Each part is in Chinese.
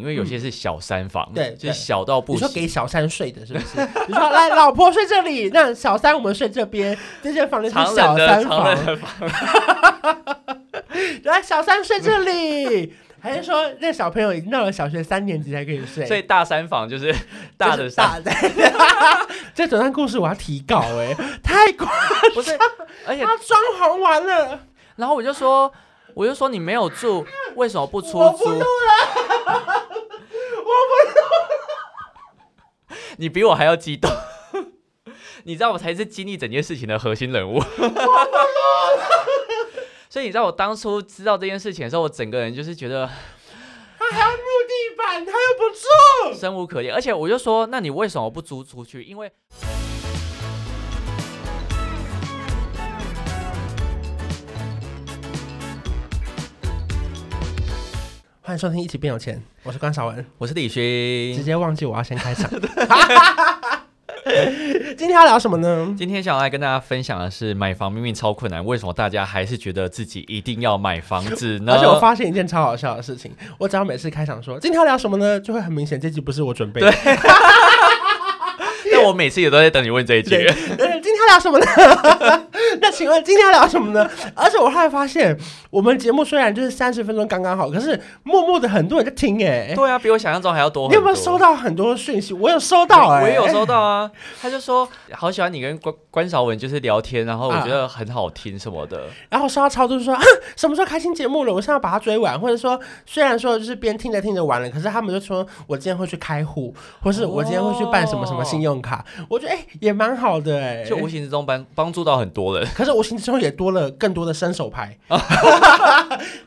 因为有些是小三房，对就是小到不行。你说给小三睡的，是不是？你说来，老婆睡这里，那小三我们睡这边，这间房间是常冷的小三房，的房，来，小三睡这里。还是说那小朋友已经到了小学三年级才可以睡？所以大三房就是大的大的。这整段故事我要提稿哎、太夸不是，而且他装潢完了，然后我就说，我就说你没有住，为什么不出租？我不录了，你比我还要激动。你知道我才是经历整件事情的核心人物。所以你知道我当初知道这件事情的时候，我整个人就是觉得他还要木地板，他又不住。生无可恋，而且我就说，那你为什么不租出去？因为欢迎收听《一起变有钱》，我是关少文，我是李勋直。接忘记我要先开场。今天要聊什么呢？今天想要来跟大家分享的是，买房明明超困难，为什么大家还是觉得自己一定要买房子呢？而且我发现一件超好笑的事情，我只要每次开场说今天要聊什么呢，就会很明显这集不是我准备的。但我每次也都在等你问这一句。呃今天要聊什么呢？那请问今天要聊什么呢？而且我后来发现，我们节目虽然就是三十分钟刚刚好，可是默默的很多人在听哎、对啊，比我想象中还要多很你有。没有收到很多讯息？我有收到哎、我也有收到啊。他就说好喜欢你跟关关少文就是聊天，然后我觉得很好听什么的。然后收到超多说、啊、什么时候开新节目了？我现在要把它追完，或者说虽然说就是边听着听着完了，可是他们就说我今天会去开户，或是我今天会去办什么什么信用卡。我觉得哎、也蛮好的哎、就无形之中帮帮助到很多人。可是无形之中也多了更多的伸手牌。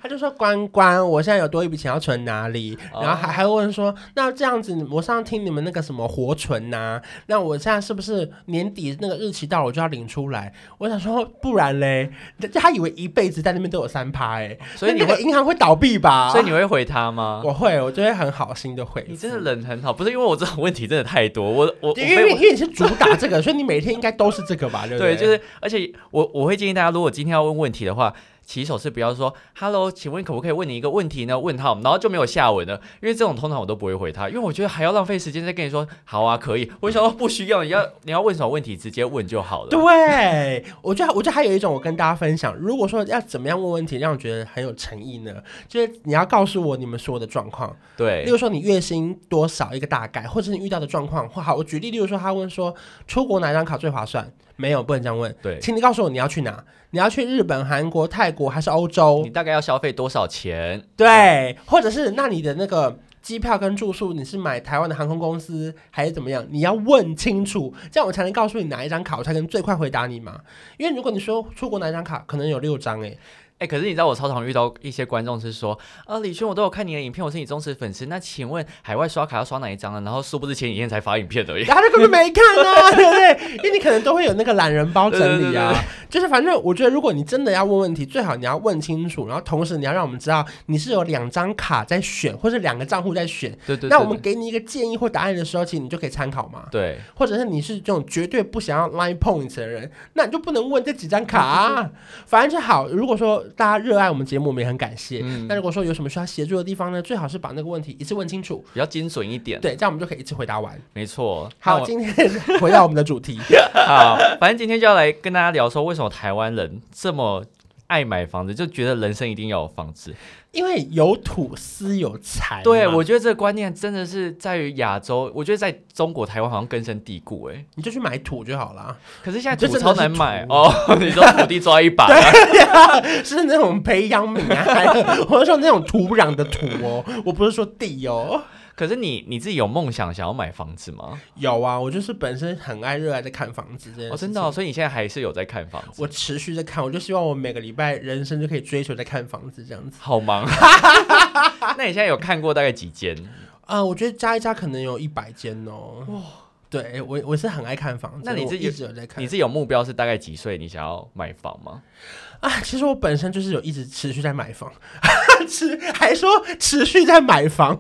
他就说：“关关，我现在有多一笔钱要存哪里？”然后还还问说：“那这样子，我上次听你们那个什么活存呐、那我现在是不是年底那个日期到了我就要领出来？”我想说，不然嘞，就他以为一辈子在那边都有三趴哎，所以你会，银行会倒闭吧？所以你会回他吗？我会，我就会很好心的回。你真的人很好，不是因为我这种问题真的太多，我我我因为因因为你是主打这个，所以你每天应该都是这个吧？对？就是而且我我会建议大家，如果今天要问问题的话。起手是不要说 “hello”，请问可不可以问你一个问题呢？问号，然后就没有下文了，因为这种通常我都不会回他，因为我觉得还要浪费时间再跟你说好啊，可以。我想说不需要，你要你要问什么问题直接问就好了。对，我觉得，我觉得还有一种，我跟大家分享，如果说要怎么样问问题，让我觉得很有诚意呢？就是你要告诉我你们所有的状况，对例如说你月薪多少一个大概，或者是你遇到的状况。或好，我举例，例如说他问说出国哪张卡最划算？没有，不能这样问。对，请你告诉我你要去哪？你要去日本、韩国、泰国还是欧洲你？大概要消费多少钱？对，或者是那你的那个机票跟住宿，你是买台湾的航空公司还是怎么样？你要问清楚，这样我才能告诉你哪一张卡，我才能最快回答你嘛。因为如果你说出国哪一张卡，可能有六张哎、哎、可是你知道我超常遇到一些观众是说，啊，李轩，我都有看你的影片，我是你忠实粉丝。那请问海外刷卡要刷哪一张呢？然后殊不知前几天才发影片而已。然后他就根本没看啊，对不对？因为你可能都会有那个懒人包整理啊，就是反正我觉得，如果你真的要问问题，最好你要问清楚，然后同时你要让我们知道你是有两张卡在选，或是两个账户在选。对对对那我们给你一个建议或答案的时候，其实你就可以参考嘛。对或者是你是这种绝对不想要 line points 的人，那你就不能问这几张卡、啊。反正就好。如果说大家热爱我们节目，我们也很感谢。嗯那如果说有什么需要协助的地方呢，最好是把那个问题一次问清楚，比较精准一点。对，这样我们就可以一次回答完。没错。好，今天回到我们的主题。好，反正今天就要来跟大家聊说，为什么台湾人这么爱买房子，就觉得人生一定要有房子。因为有土司有财嘛，对，我觉得这个观念真的是在于亚洲，我觉得在中国台湾好像根深蒂固哎。你就去买土就好了。可是现在土超难买哦，你说土地抓一把，是那种培养皿啊，还有或者说那种土壤的土哦，我不是说地哦。可是你你自己有梦想想要买房子吗？有啊，我就是本身很爱热爱在看房子这件事真的哦、所以你现在还是有在看房子？我持续在看，我就希望我每个礼拜人生就可以追求在看房子这样子。好忙。那你现在有看过大概几间？啊、我觉得加一加可能有一百间哦。对我我是很爱看房子，那你自己一直有在看你自己有目标是大概几岁你想要买房吗？啊？其实我本身就是有一直持续在买房，持 还说持续在买房。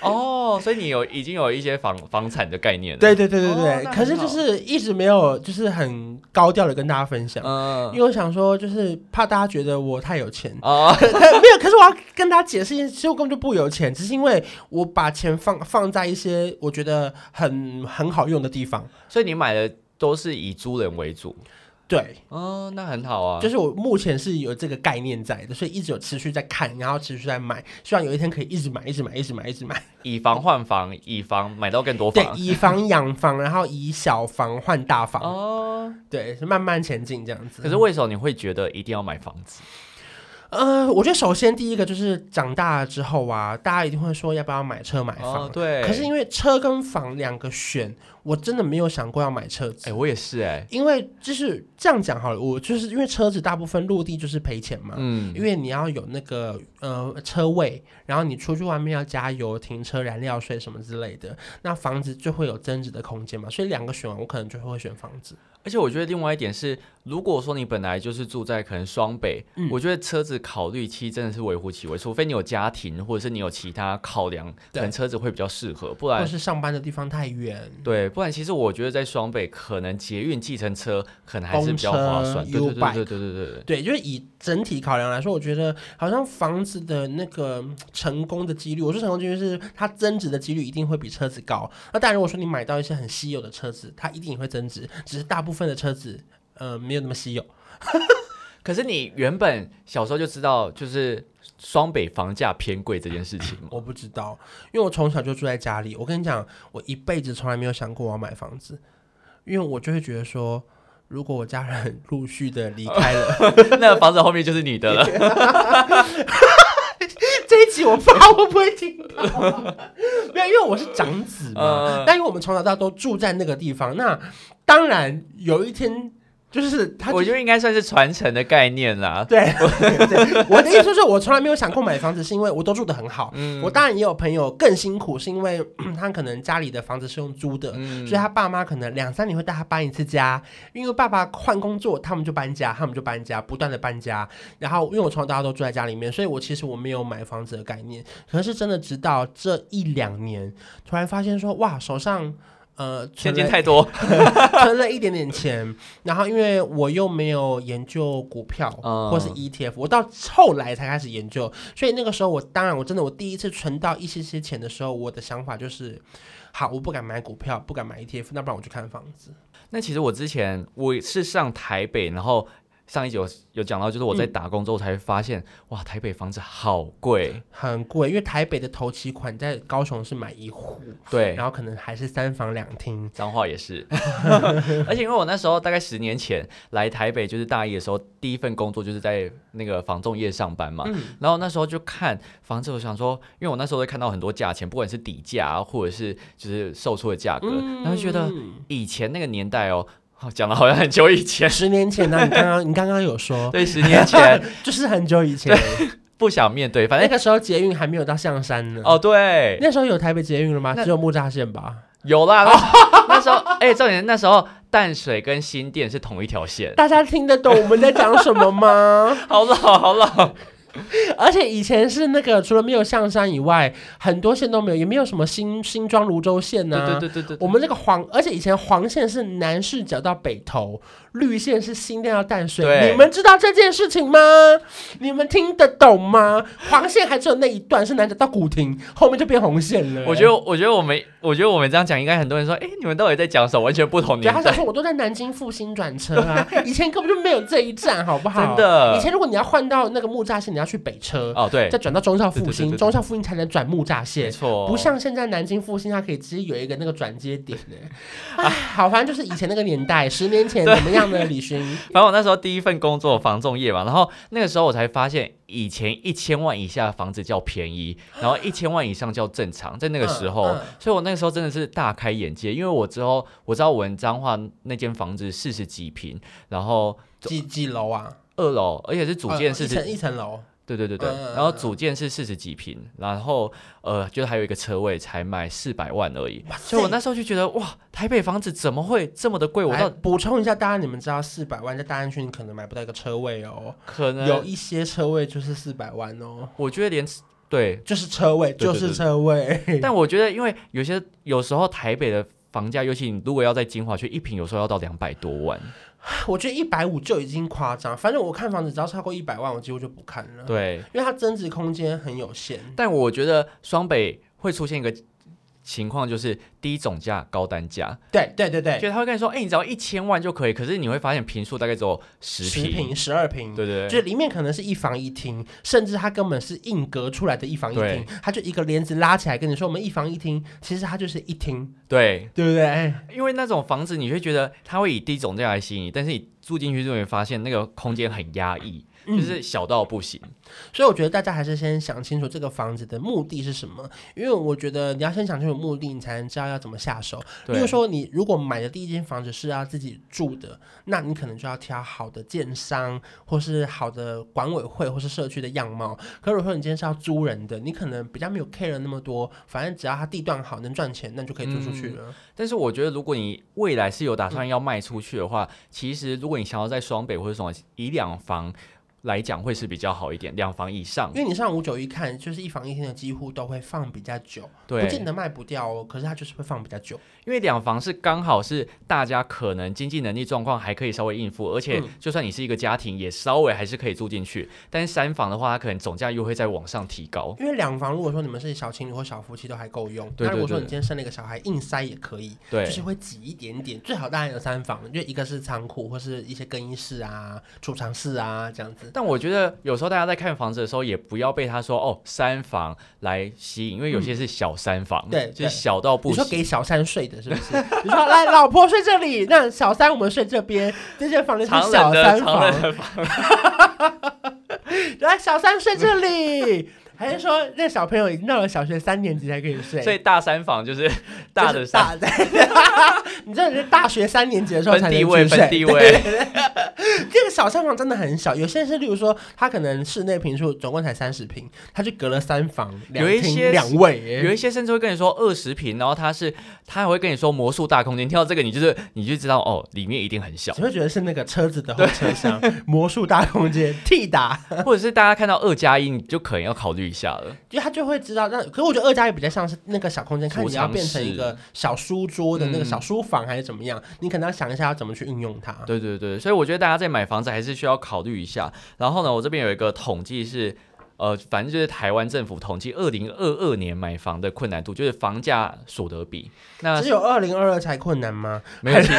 哦，所以你有已经有一些房房产的概念了。对对对对哦对，那可是就是一直没有就是很高调的跟大家分享，嗯因为我想说就是怕大家觉得我太有钱。哦，没有，可是我要跟大家解释一下，其实我根本就不有钱，只是因为我把钱放放在一些我觉得很很好用的地方。所以你买的都是以租人为主。对，哦，那很好啊。就是我目前是有这个概念在的，所以一直有持续在看，然后持续在买，希望有一天可以一直买，一直买，一直买，一直买。以防换房，以防买到更多对，房。以防养房，然后以小房换大房，哦，对，是慢慢前进这样子。可是为什么你会觉得一定要买房子？呃，我觉得首先第一个就是长大了之后啊，大家一定会说要不要买车买房。哦，对。可是因为车跟房两个选，我真的没有想过要买车子。哎，我也是哎。因为就是这样讲好了，我就是因为车子大部分落地就是赔钱嘛，嗯因，为你要有那个呃车位，然后你出去外面要加油、停车、燃料税什么之类的，那房子就会有增值的空间嘛，所以两个选完，我可能就会选房子。而且我觉得另外一点是，如果说你本来就是住在可能双北，嗯我觉得车子考虑期真的是微乎其微，除非你有家庭，或者是你有其他考量，可能车子会比较适合，不然。或是上班的地方太远，对，不然其实我觉得在双北，可能捷运、计程车可能还是比较划算。对对对对对对对对。对，就是以整体考量来说，我觉得好像房子的那个嗯成功的几率，我说成功几率是它增值的几率一定会比车子高。那当然，如果说你买到一些很稀有的车子，它一定也会增值，只是大部分的车子呃没有那么稀有。可是你原本小时候就知道，就是双北房价偏贵这件事情吗？我不知道，因为我从小就住在家里。我跟你讲，我一辈子从来没有想过我要买房子，因为我就会觉得说，如果我家人 陆续的离开了，那个房子后面就是你的了。这一集我不知道会不会听到，没有，因为我是长子嘛嗯。但因为我们从小到大都住在那个地方，那当然有一天就是他就我觉得应该算是传承的概念啦。对对，我的意思是我从来没有想过买房子，是因为我都住的很好。嗯我当然也有朋友更辛苦，是因为 他可能家里的房子是用租的，嗯所以他爸妈可能两三年会带他搬一次家，因为爸爸换工作，他们就搬家，他们就搬家，不断的搬家。然后因为我从小到大都住在家里面，所以我其实我没有买房子的概念。可是真的直到这一两年，突然发现说，哇，手上呃现存了金太多。存了一点点钱，然后因为我又没有研究股票嗯或是 ETF，我到后来才开始研究，所以那个时候我当然我真的我第一次存到一些些钱的时候，我的想法就是，好，我不敢买股票，不敢买 ETF，那不然我去看房子。那其实我之前我是上台北，然后上一集有有讲到，就是我在打工之后才发现，哇，台北房子好贵。很贵，因为台北的头期款在高雄是买一户，对，然后可能还是三房两厅。彰化也是，而且因为我那时候大概十年前来台北，就是大一的时候，第一份工作就是在那个房仲业上班嘛。嗯然后那时候就看房子，我想说，因为我那时候会看到很多价钱，不管是底价啊，或者是就是售出的价格，然后觉得嗯以前那个年代哦，哦讲的好像很久以前，十年前呢、你刚刚你刚刚有说，对，十年前 就是很久以前，不想面对，反正那个时候捷运还没有到象山呢。哦对，那时候有台北捷运了吗？只有木栅线吧。有啦，那 那时候，哎、重点那时候淡水跟新店是同一条线，大家听得懂我们在讲什么吗？好 老好老，而且以前是那个，除了没有象山以外，很多线都没有，也没有什么新新庄泸州线呐、对对对对对，我们这个黄，而且以前黄线是南视角到北头，绿线是新店到淡水。对你们知道这件事情吗？你们听得懂吗？黄线还只有那一段是南角到古亭，后面就变红线了。我觉得，我觉得我们，我觉得我们这样讲，应该很多人说，哎、你们到底在讲什么？完全不同对，年代，他想说我都在南京复兴转车啊，以前根本就没有这一站，好不好？真的以前如果你要换到那个木栅线，你要去北车，哦，对再，转到中校复兴，对对对对对中校复兴才能转木栅线没线。错，不像现在南京复兴，它可以直接有一个那个转接点呢。哎，好，反正就是以前那个年代，十年前怎么样呢？李勋，反正我那时候第一份工作房仲业嘛，然后那个时候我才发现，以前一千万以下的房子叫便宜，然后 一千万以上叫正常，在那个时候，嗯嗯所以我那个时候真的是大开眼界，因为我之后我知道我们彰化那间房子四十几平，然后几几楼啊？二楼，而且是主建四十、层一层楼。对对对对，嗯然后主建是四十几平，然后呃，就还有一个车位才卖四百万而已，所以我那时候就觉得哇，台北房子怎么会这么的贵？我来到补充一下，大家你们知道四百万在大安区你可能买不到一个车位哦，可能有一些车位就是四百万哦，我觉得连对，就是车位，对对。就是车位。但我觉得因为有些有时候台北的房价，尤其你如果要在金华区，一平有时候要到两百多万。我觉得一百五就已经夸张，反正我看房子只要超过一百万，我几乎就不看了，对，因为它增值空间很有限。但我觉得双北会出现一个情况，就是低总价高单价，对对对对，就是他会跟你说，哎、你只要一千万就可以，可是你会发现平数大概只有十十平，十二平。对对对，就里面可能是一房一厅，甚至它根本是硬隔出来的一房一厅对，它就一个帘子拉起来跟你说我们一房一厅，其实它就是一厅，对，对。不对？哎因为那种房子你会觉得它会以低总价来吸引你，但是你住进去就会发现那个空间很压抑，嗯就是小到不行。所以我觉得大家还是先想清楚这个房子的目的是什么，因为我觉得你要先想清楚目的，你才能知道要怎么下手。如说，你如果买的第一间房子是要自己住的，那你可能就要挑好的建商，或是好的管委会，或是社区的样貌。可如果说你今天是要租人的，你可能比较没有 care 那么多，反正只要它地段好，能赚钱，那就可以租出去了。但是我觉得，如果你未来是有打算要卖出去的话，其实如果你想要在双北或者什么以两房来讲，会是比较好一点，两房以上因。为你上五九一看，就是一房一厅的几乎都会放比较久，对不对，见得卖不掉哦，可是它就是会放比较久。因为两房是刚好是大家可能经济能力状况还可以稍微应付，而且嗯就算你是一个家庭，也稍微还是可以住进去。但是三房的话，它可能总价又会再往上提高。因为两房，如果说你们是小情侣或小夫妻都还够用，那如果说你今天生了一个小孩，硬塞也可以，对就是会挤一点点。最好当然有三房，因为一个是仓库或是一些更衣室啊、储藏室啊这样子。但我觉得有时候大家在看房子的时候，也不要被他说哦三房来吸引，因为有些是小三房，对对就是小到不你说行。给小三睡的是不是？你说来老婆睡这里，那小三我们睡这边，这间房间是常小三房，来小三睡这里。还是说那小朋友已经到了小学三年级才可以睡？所以大三房就是大的大的，你真的是大学三年级的时候才能分地位去睡分地 位。这个小三房真的很小，有些是，例如说，他可能室内平数总共才三十平，他就隔了三房，两厅有一些两卫耶，有一些甚至会跟你说二十平，然后他是他还会跟你说魔术大空间，听到这个你就是你就知道哦，里面一定很小，你会觉得是那个车子的后车厢，魔术大空间，T 打，或者是大家看到二加一，你就可能要考虑一下了。就他就会知道。那可是我觉得二加一比较像是那个小空间，看你要变成一个小书桌的那个嗯小书房还是怎么样，你可能要想一下要怎么去运用它。对对对，所以我觉得大家在买房子还是需要考虑一下。然后呢，我这边有一个统计是。呃，反正就是台湾政府统计二零二二年买房的困难度，就是房价所得比。那只有二零二二才困难吗？没有，其实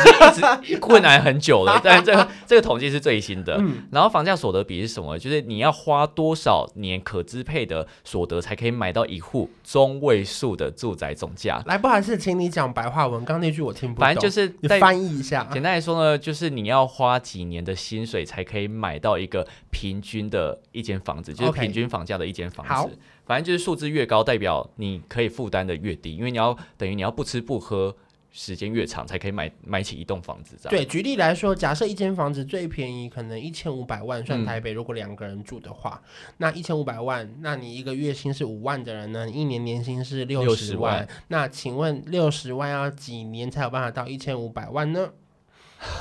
一直 困难很久了，但这个这个统计是最新的。嗯然后房价所得比是什么？就是你要花多少年可支配的所得才可以买到一户中位数的住宅总价？来，不好意思，请你讲白话文，刚刚那句我听不懂。反正就是你在翻译一下。简单来说呢，就是你要花几年的薪水才可以买到一个平均的一间房子，就是平均房价的一间房子。反正就是数字越高，代表你可以负担的越低，因为你要等于你要不吃不喝时间越长，才可以买买起一栋房子这样。对，举例来说，假设一间房子最便宜可能一千五百万，算嗯台北，如果两个人住的话，那一千五百万，那你一个月薪是五万的人呢，你一年年薪是六十60万万，那请问六十万要几年才有办法到一千五百万呢？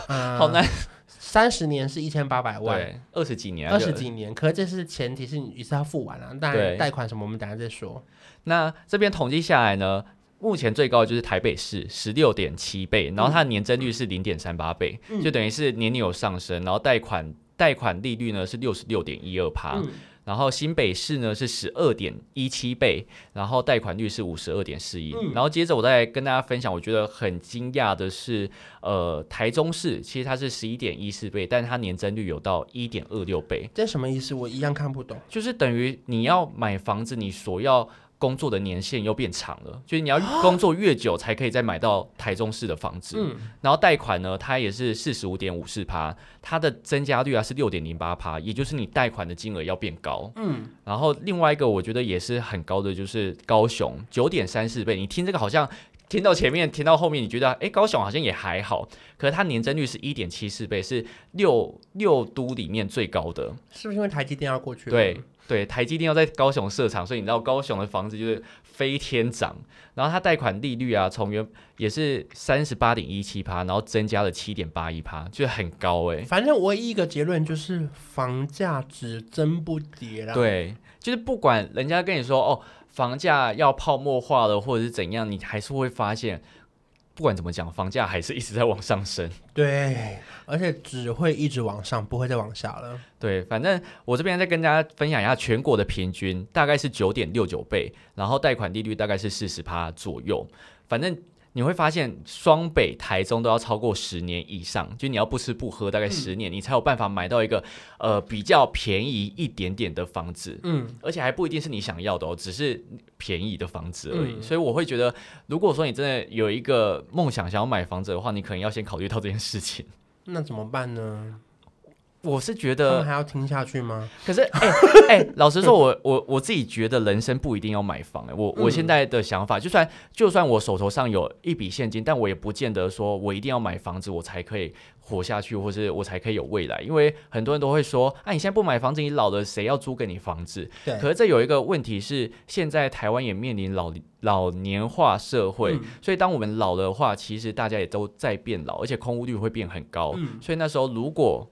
呃 好难，三十年是一千八百万，对，二十几年，二十。几年，可是这是前提是你一次要付完了、当然贷款什么我们等下再说。那这边统计下来呢，目前最高的就是台北市十六点七倍，然后它的年增率是零点三八倍，嗯就等于是年年有上升，然后贷款贷款利率呢是六十六点一二趴。嗯，然后新北市呢是十二点一七倍，然后贷款率是五十二点四一。嗯然后接着我再跟大家分享，我觉得很惊讶的是，呃，台中市其实它是十一点一四倍，但是它年增率有到一点二六倍，这什么意思？我一样看不懂。就是等于你要买房子，你所要。工作的年限又变长了，就是你要工作越久才可以再买到台中市的房子。嗯，然后贷款呢，它也是四十五点五四趴，它的增加率啊是六点零八趴，也就是你贷款的金额要变高。嗯，然后另外一个我觉得也是很高的，就是高雄九点三四倍。你听这个好像听到前面，听到后面，你觉得哎高雄好像也还好，可是它年增率是一点七四倍，是六六都里面最高的。是不是因为台积电要过去了？对，对，台积电要在高雄设厂，所以你知道高雄的房子就是飞天涨。然后它贷款利率啊，从原也是三十八点一七趴，然后增加了七点八一趴，就很高哎、反正唯一一个结论就是房价只增不跌啦。，对，就是不管人家跟你说哦，房价要泡沫化了，或者是怎样，你还是会发现，不管怎么讲，房价还是一直在往上升。对，而且只会一直往上，不会再往下了。对，反正我这边再跟大家分享一下全国的平均大概是九点六九倍，然后贷款利率大概是四十趴左右。反正你会发现，双北、台中都要超过十年以上，就你要不吃不喝大概十年，你才有办法买到一个呃比较便宜一点点的房子。嗯，而且还不一定是你想要的哦，只是便宜的房子而已。嗯所以我会觉得，如果说你真的有一个梦想想要买房子的话，你可能要先考虑到这件事情。那怎么办呢？我是觉他们得，还要听下去吗？可是 哎哎、老实说，我我我自己觉得人生不一定要买房、哎，我我嗯现在的想法，就算就算我手头上有一笔现金，但我也不见得说我一定要买房子，我才可以活下去，或是我才可以有未来。因为很多人都会说，啊，你现在不买房子，你老了谁要租给你房子？对，可是这有一个问题是，现在台湾也面临老老年化社会，嗯所以当我们老的话，其实大家也都在变老，而且空屋率会变很高。嗯所以那时候如果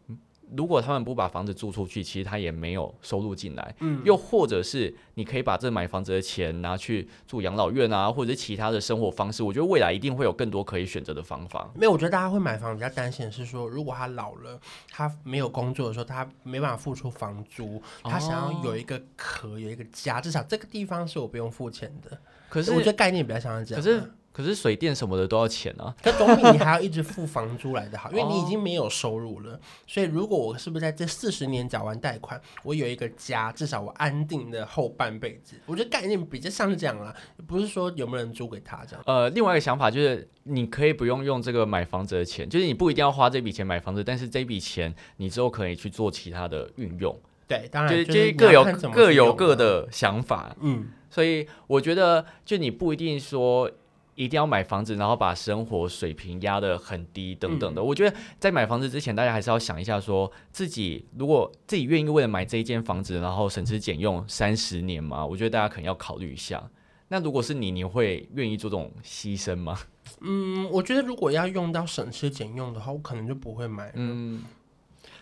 如果他们不把房子租出去，其实他也没有收入进来。嗯，又或者是你可以把这买房子的钱拿去住养老院啊，或者是其他的生活方式。我觉得未来一定会有更多可以选择的方法。没有，我觉得大家会买房比较担心的是说，如果他老了，他没有工作的时候，他没办法付出房租，他想要有一个壳，有一个家，至少这个地方是我不用付钱的。可是我觉得概念比较像是这样。可是可是水电什么的都要钱啊。可总比你还要一直付房租来的好，因为你已经没有收入了。所以如果我是不是在这四十年缴完贷款，我有一个家，至少我安定的后半辈子。我觉得概念比较像是这样啦，不是说有没有人租给他这样。呃，另外一个想法就是，你可以不用用这个买房子的钱，就是你不一定要花这笔钱买房子，但是这笔钱你之后可以去做其他的运用，对，当然就是各有各有。各的想法。嗯，所以我觉得，就你不一定说一定要买房子，然后把生活水平压得很低等等的。嗯我觉得在买房子之前，大家还是要想一下说自己如果自己愿意为了买这一间房子，然后省吃俭用三十年嘛，我觉得大家可能要考虑一下。那如果是你，你会愿意做这种牺牲吗？嗯，我觉得如果要用到省吃俭用的话，我可能就不会买。嗯，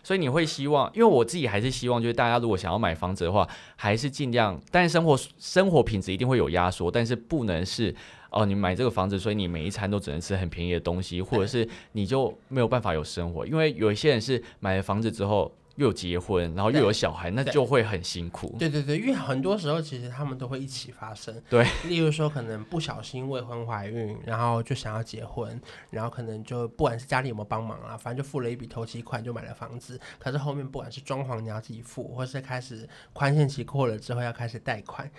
所以你会希望，因为我自己还是希望，就是大家如果想要买房子的话，还是尽量，但是生活生活品质一定会有压缩，但是不能是哦，你买这个房子，所以你每一餐都只能吃很便宜的东西，或者是 你就没有办法有生活，因为有一些人是买了房子之后又有结婚，然后又有小孩，那就会很辛苦。对对对，因为很多时候其实他们都会一起发生。对，例如说可能不小心未婚怀孕，然后就想要结婚，然后可能就不管是家里有没有帮忙啊，反正就付了一笔头期款就买了房子。可是后面不管是装潢你要自己付，或是开始宽限期过了之后要开始贷款，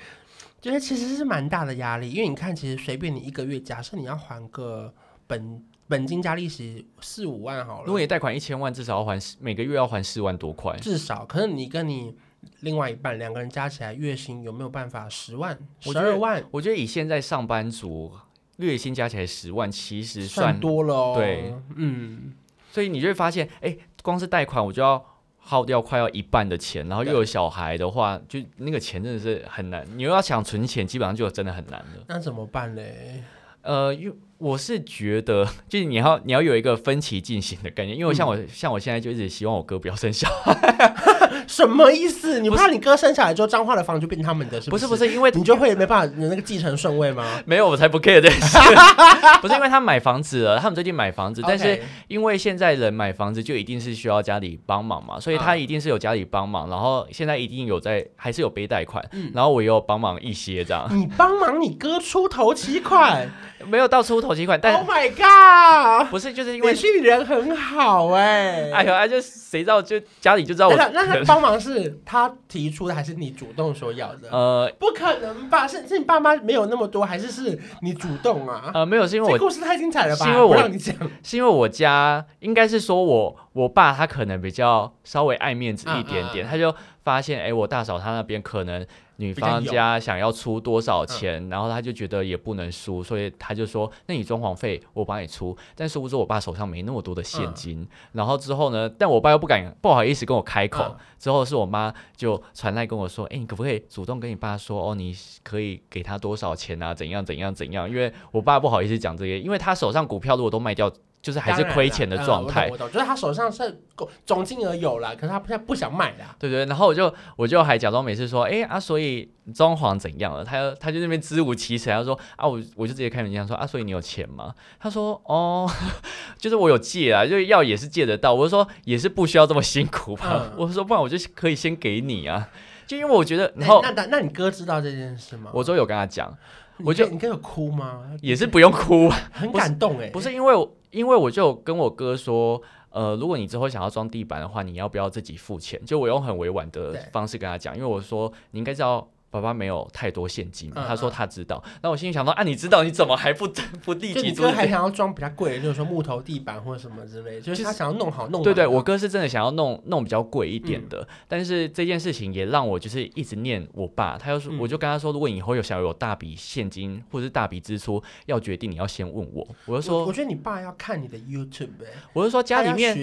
就是其实是蛮大的压力。因为你看，其实随便你一个月，假设你要还个本本金加利息四五万好了，如果你贷款一千万，至少要还四每个月要还四万多块。至少，可是你跟你另外一半两个人加起来月薪有没有办法十万、十二万？我觉得以现在上班族月薪加起来十万，其实算多了哦。对，嗯，所以你就会发现，哎、光是贷款我就要耗掉快要一半的钱，然后又有小孩的话，就那个钱真的是很难。你又要想存钱，基本上就真的很难了。那怎么办嘞？呃，因为我是觉得，就是你要你要有一个分歧进行的概念，因为像我、像我现在就一直希望我哥不要生小孩，什么意思？你怕你哥生下来之后，彰化的房就变他们的，是是？不是不是，因为你就会没办法有那个继承顺位吗？没有我才不 care 这件事，不是因为他买房子了，他们最近买房子，但是因为现在人买房子就一定是需要家里帮忙嘛，所以他嗯一定是有家里帮忙，然后现在一定有在还是有背贷款，嗯。然后我又帮忙一些这样，你帮忙你哥出头期款。没有到出头期款，但，Oh my god！不是就是因为你，心里人很好哎、哎呦，哎就谁知道就家里就知道我那那他帮忙是他提出的，还是你主动说要的？呃不可能吧？是是你爸妈没有那么多，还是是你主动啊？呃没有是因为我这故事太精彩了吧？是因为我不让你讲，是因为我家应该是说我我爸他可能比较稍微爱面子一点点，嗯嗯嗯他就发现，哎，我大嫂她那边可能女方家想要出多少钱，然后他就觉得也不能输，所以他就说，那你装潢费我帮你出。但殊不知我爸手上没那么多的现金，然后之后呢，但我爸又不敢不好意思跟我开口，嗯之后是我妈就传来跟我说，哎，你可不可以主动跟你爸说，哦，你可以给他多少钱啊？怎样怎样怎样？因为我爸不好意思讲这些，因为他手上股票如果都卖掉。就是还是亏钱的嗯状态，我懂我懂，就是他手上是总金额有了，可是他现在不想卖啦。对对，然后我就我就还假装没事说，哎啊，所以装潢怎样了？他他就那边支吾其词，他说啊，我我就直接开门见山说啊，所以你有钱吗？他说哦，就是我有借啊，就是要也是借得到。我就说也是不需要这么辛苦吧。嗯我说不然我就可以先给你啊，就因为我觉得，然那那那你哥知道这件事吗？我都有跟他讲，你我就哥你跟有哭吗？也是不用哭，很感动哎，不是因为我因为我就跟我哥说。呃，如果你之后想要装地板的话，你要不要自己付钱？就我用很委婉的方式跟他讲，因为我说你应该知道爸爸没有太多现金他说他知道，那我心里想说啊，你知道你怎么还不不立即做还想要装比较贵的，就是说木头地板或者什么之类，就是他想要弄好弄满。对对，我哥是真的想要弄弄比较贵一嗯点的，但是这件事情也让我就是一直念我爸，他就说，嗯我就跟他说，如果你以后有想要有大笔现金或者是大笔支出要决定，你要先问我。我就说我，觉得你爸要看你的 YouTube 哎，我就说家里面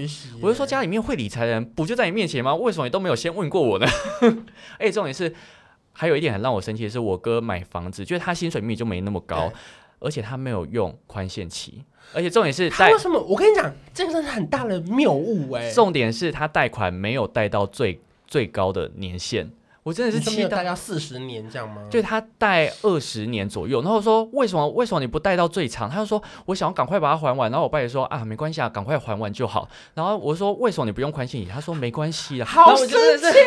我就说家里面会理财的人不就在你面前吗？为什么你都没有先问过我呢？而 且重点是，还有一点很让我生气的是，我哥买房子，就是他薪水明明就没那么高，而且他没有用宽限期，而且重点是贷他为，什么？我跟你讲，这个真是很大的谬误哎。重点是他贷款没有贷到最最高的年限，我真的是你说没气到。有贷到四十年这样吗？对他贷二十年左右，然后说为什么为什么你不贷到最长？他就说我想要赶快把它还完，然后我爸也说啊没关系啊，赶快还完就好。然后我说为什么你不用宽限期？他说没关系啊。好后我就真的是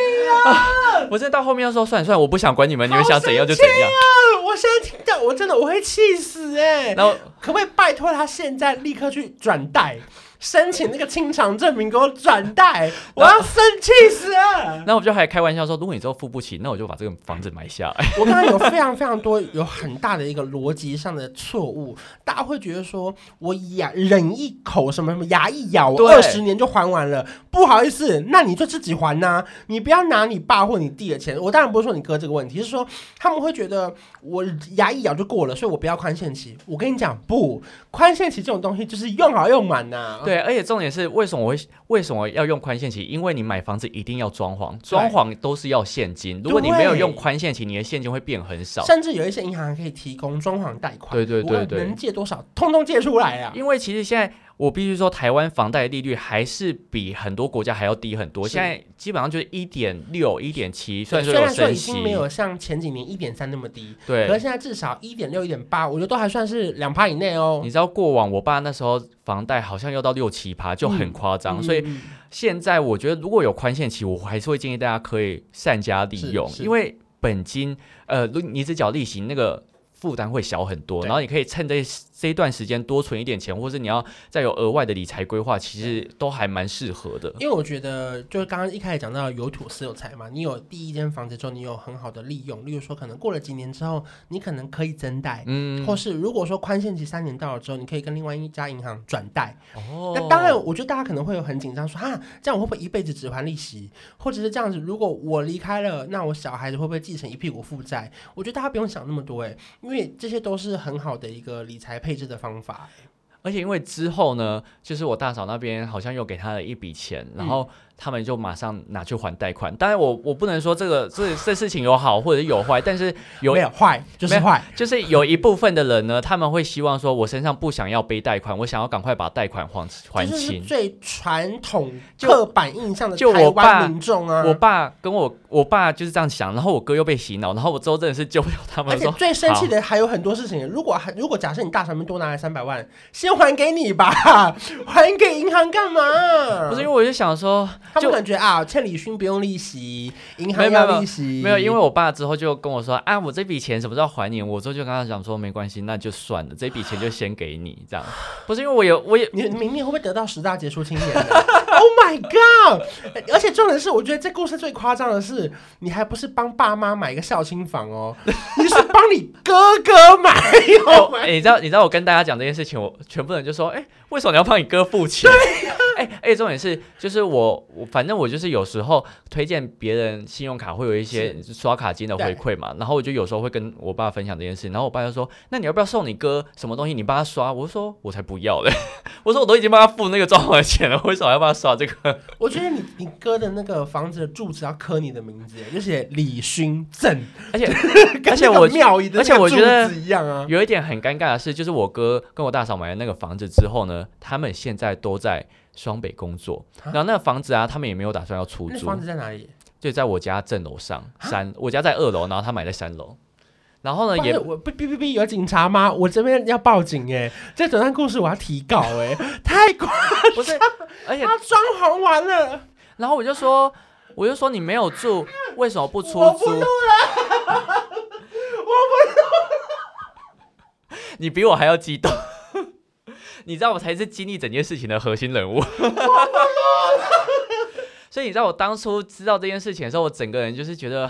啊！我真的到后面要说算了算了，我不想管你们，你们想怎样就怎样。啊，我现在听到我真的我会气死哎！然后可不可以拜托他现在立刻去转贷，申请那个清偿证明给我转贷？我要生气死了！然后我就还开玩笑说，如果你之后付不起，那我就把这个房子买下来。我刚刚有非常非常多有很大的一个逻辑上的错误，大家会觉得说我牙忍一口什么什么牙一咬，我二十年就还完了，不好意思，那你就自己还呐、你不要拿你爸或你弟的钱。我当然不是说你哥这个问题，是说他们会觉得我牙一咬就过了，所以我不要宽限期。我跟你讲，不，宽限期这种东西就是用好用满呐、对，而且重点是为什么我会为什么要用宽限期？因为你买房子一定要装潢，装潢都是要现金。如果你没有用宽限期，你的现金会变很少。甚至有一些银行还可以提供装潢贷款，对对对对能借多少，通通借出来啊！因为其实现在我必须说，台湾房贷利率还是比很多国家还要低很多。是现在基本上就是一点六、一点七，虽虽然说已经没，有像前几年一点三那么低，对可对是。现在至少一点六、一点八，我觉得都还算是两趴以内哦。你知道过往我爸那时候房贷好像要到六七趴，就很夸张。嗯所以嗯现在我觉得如果有宽限期，我还是会建议大家可以善加利用，因为本金呃，如你只缴利息，那个负担会小很多，然后你可以趁这这一段时间多存一点钱，或是你要再有额外的理财规划，其实都还蛮适合的。因为我觉得，就是刚刚一开始讲到有土私有财嘛，你有第一间房子之后，你有很好的利用，例如说可能过了几年之后，你可能可以增贷。嗯，或是如果说宽限期三年到了之后，你可以跟另外一家银行转贷。哦那当然，我觉得大家可能会有很紧张，说啊，这样我会不会一辈子只还利息？或者是这样子，如果我离开了，那我小孩子会不会继承一屁股负债？我觉得大家不用想那么多，哎，因为这些都是很好的一个理财配配置的方法。而且因为之后呢，就是我大嫂那边好像又给他了一笔钱，然后他们就马上拿去还贷款。当然我我不能说这个这这事情有好或者有坏，但是有没有坏就是坏，就是有一部分的人呢，他们会希望说，我身上不想要背贷款，我想要赶快把贷款还还清。最传统刻板印象的就台我爸湾民众啊。我爸跟我我爸就是这样想，然后我哥又被洗脑，然后我之后真的是救不了他们说。而且最生气的还有很多事情。如果还如果假设你大嫂们多拿来三百万，先还给你吧，还给银行干嘛？不是因为我就想说，就他们感觉啊，欠李勋不用利息，银行没有没有要利息，没有，因为我爸之后就跟我说啊，我这笔钱什么时候还你？我之后就跟他讲说没关系，那就算了，这笔钱就先给你这样。不是因为我有我也 你明年会不会得到十大杰出青年呢？Oh my god！而且重点是，我觉得这故事最夸张的是，你还不是帮爸妈买一个孝亲房哦，你是帮你哥哥买哦。哎、你知道你知道我跟大家讲这件事情，我全部人就说，哎、为什么你要帮你哥付钱？哎、哎哎，重点是，就是我我反正我就是有时候推荐别人信用卡会有一些刷卡金的回馈嘛，然后我就有时候会跟我爸分享这件事，然后我爸就说：“那你要不要送你哥什么东西？你帮他刷？”我说：“我才不要嘞！我说我都已经帮他付那个装潢的钱了，为什么要帮他刷这个？”我觉得你你哥的那个房子的住址要刻你的名字，就写李勋正，而且而且我庙一的，而且我觉得一样啊。有一点很尴尬的是，就是我哥跟我大嫂买了那个房子之后呢，他们现在都在。双北工作，然后那个房子啊，他们也没有打算要出租。房子在哪里？就在我家正楼上三，我家在二楼，然后他买在三楼。然后呢，也我哔哔哔哔，有警察吗？我这边要报警哎！这整段故事我要提告哎，太夸张！而且他装潢完了，然后我就说，我就说你没有住，为什么不出租？我不录了，我不录。你比我还要激动。你知道我才是经历整件事情的核心人物，所以你知道我当初知道这件事情的时候，我整个人就是觉得，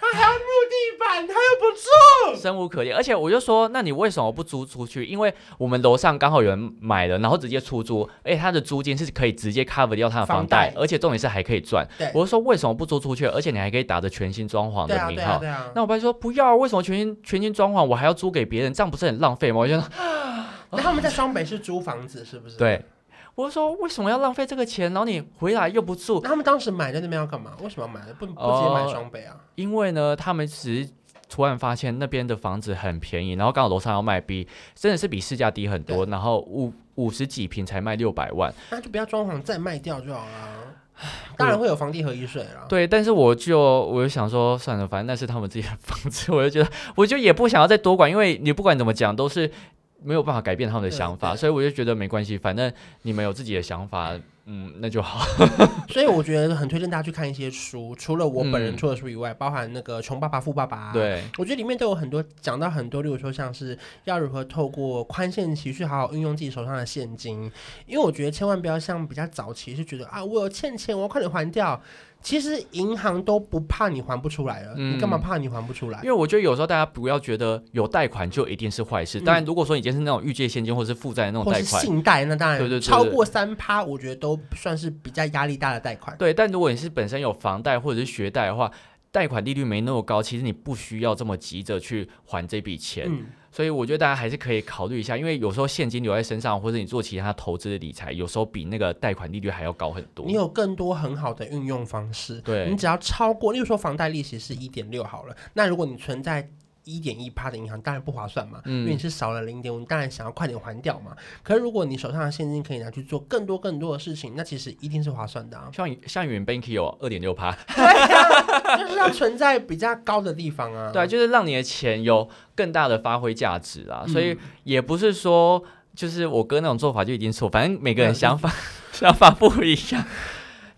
他还要木地板，他又不住，生无可恋。而且我就说，那你为什么不租出去？因为我们楼上刚好有人买了，然后直接出租，而且他的租金是可以直接 cover 掉他的房贷，而且重点是还可以赚。我就说为什么不租出去？而且你还可以打着全新装潢的名号。那我爸说不要，为什么全新全新装潢我还要租给别人？这样不是很浪费吗？我觉得。那他们在双北是租房子，是不是？对，我说为什么要浪费这个钱，然后你回来又不住？那他们当时买在那边要干嘛？为什么要买？不不直接买双北啊？因为呢，他们只是突然发现那边的房子很便宜，然后刚好楼上要卖，比真的是比市价低很多，然后五五十几平才卖六百万，那就不要装潢再卖掉就好了。当然会有房地合一税了。对，但是我就我就想说，算了，反正那是他们自己的房子，我就觉得我就也不想要再多管，因为你不管怎么讲都是。没有办法改变他们的想法，所以我就觉得没关系，反正你们有自己的想法，嗯，那就好。所以我觉得很推荐大家去看一些书，除了我本人出的书以外，包含那个《穷爸爸富爸爸》，对我觉得里面都有很多讲到很多，例如说像是要如何透过宽限期去好好运用自己手上的现金，因为我觉得千万不要像比较早期是觉得啊，我有欠钱，我要快点还掉。其实银行都不怕你还不出来了，你干嘛怕你还不出来？因为我觉得有时候大家不要觉得有贷款就一定是坏事。当然，如果说你今天是那种预借现金或者是负债的那种贷款，信贷那当然对对超过三趴，我觉得都算是比较压力大的贷款。对，但如果你是本身有房贷或者是学贷的话，贷款利率没那么高，其实你不需要这么急着去还这笔钱。所以我觉得大家还是可以考虑一下，因为有时候现金留在身上，或者你做其他投资的理财，有时候比那个贷款利率还要高很多。你有更多很好的运用方式。对，你只要超过，例如说房贷利息是一点六好了，那如果你存在。一点一趴的银行当然不划算嘛，因为你是少了零点五，你当然想要快点还掉嘛。可是如果你手上的现金可以拿去做更多更多的事情，那其实一定是划算的啊。像像远 bank 有二点六趴，就是要存在比较高的地方啊。对，就是让你的钱有更大的发挥价值啊。所以也不是说就是我哥那种做法就已经错，反正每个人想法 想法不一样，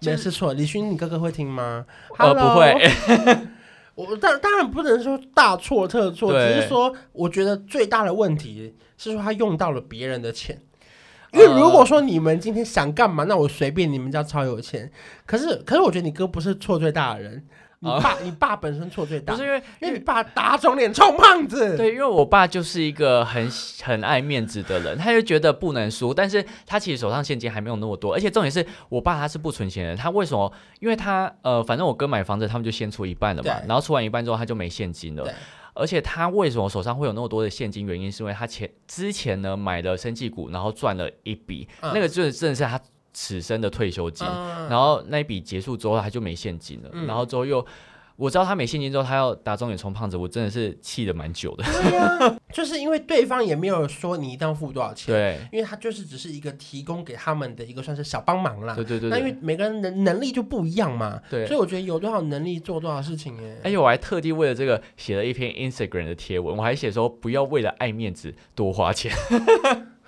没是错。李勋，你哥哥会听吗？呃，不会。我当当然不能说大错特错，只是说我觉得最大的问题是说他用到了别人的钱，因为如果说你们今天想干嘛，那我随便，你们家超有钱。可是可是我觉得你哥不是错最大的人。你爸，你爸本身错最大，不是因为因为你爸打肿脸充胖子。对，因为我爸就是一个很很爱面子的人，他就觉得不能输。但是他其实手上现金还没有那么多，而且重点是我爸他是不存钱的。他为什么？因为他呃，反正我哥买房子，他们就先出一半了嘛，然后出完一半之后他就没现金了。而且他为什么手上会有那么多的现金？原因是因为他前之前呢买了生技股，然后赚了一笔，那个就是真的是他此生的退休金。然后那一笔结束之后，他就没现金了，然后之后又。我知道他没现金之后，他要打肿脸充胖子，我真的是气的蛮久的。对呀，就是因为对方也没有说你一定要付多少钱，对，因为他就是只是一个提供给他们的一个算是小帮忙啦。对对对。那因为每个人的能力就不一样嘛，对，所以我觉得有多少能力做多少事情哎。而且我还特地为了这个写了一篇 Instagram 的贴文，我还写说不要为了爱面子多花钱。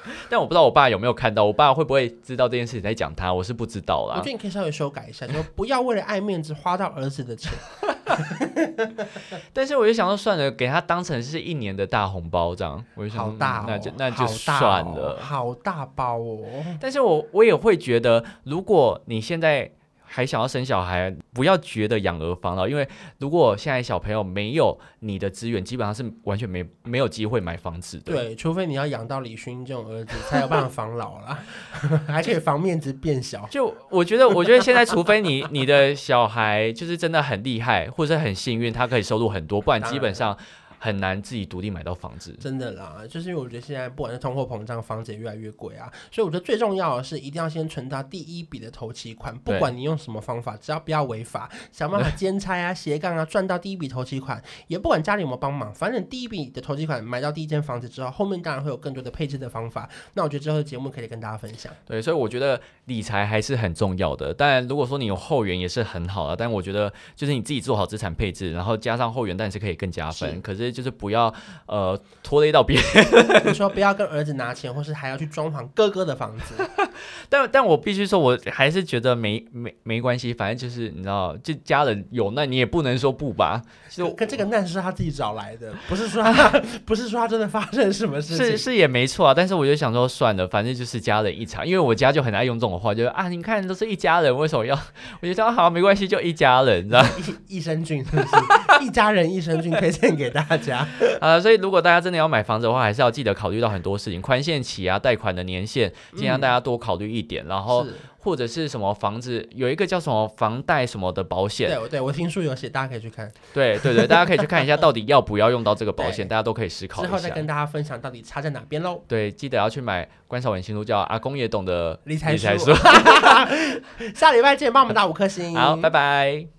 但我不知道我爸有没有看到，我爸会不会知道这件事情在讲他，我是不知道啦。我觉得你可以稍微修改一下，就不要为了爱面子花到儿子的钱。但是我就想说，算了，给他当成是一年的大红包这样，我就想，那就那就算了，好大包哦。但是我我也会觉得，如果你现在还想要生小孩，不要觉得养儿防老，因为如果现在小朋友没有你的资源，基本上是完全没没有机会买房子的。对，除非你要养到李勋这种儿子，才有办法防老啦，还可以防面积变小。就我觉得，我觉得现在除非你你的小孩就是真的很厉害，或者很幸运，他可以收入很多，不然基本上。很难自己独立买到房子，真的啦，就是因为我觉得现在不管是通货膨胀，房子也越来越贵啊，所以我觉得最重要的是一定要先存到第一笔的头期款，不管你用什么方法，只要不要违法，想办法兼差啊、斜杠啊，赚到第一笔头期款，也不管家里有没有帮忙，反正第一笔的头期款买到第一间房子之后，后面当然会有更多的配置的方法。那我觉得之后的节目可以跟大家分享。对，所以我觉得理财还是很重要的，但如果说你有后援也是很好的，但我觉得就是你自己做好资产配置，然后加上后援，但是可以更加分。可是就是不要。呃，拖累到别人。你说不要跟儿子拿钱，或是还要去装潢哥哥的房子。但但我必须说，我还是觉得没没没关系，反正就是你知道，就家人有难，你也不能说不吧。就跟这个难是他自己找来的，不是说他 不是说他真的发生什么事情。是是也没错啊，但是我就想说，算了，反正就是家人一场。因为我家就很爱用这种话，就是啊，你看都是一家人，为什么要？我就说好，没关系，就一家人，你知道？益生菌是不是？一家人益生菌推荐给大家。啊，所以如果大家真的要买房子的话，还是要记得考虑到很多事情，宽限期啊，贷款的年限，尽量大家多考虑一点。然后或者是什么房子有一个叫什么房贷什么的保险，对对，我听书有写，大家可以去看。对对对，大家可以去看一下，到底要不要用到这个保险，大家都可以思考之后再跟大家分享到底差在哪边喽。对，记得要去买关少文新书，叫《阿公也懂得理财书》。下礼拜见，帮我们打五颗星。好，拜拜。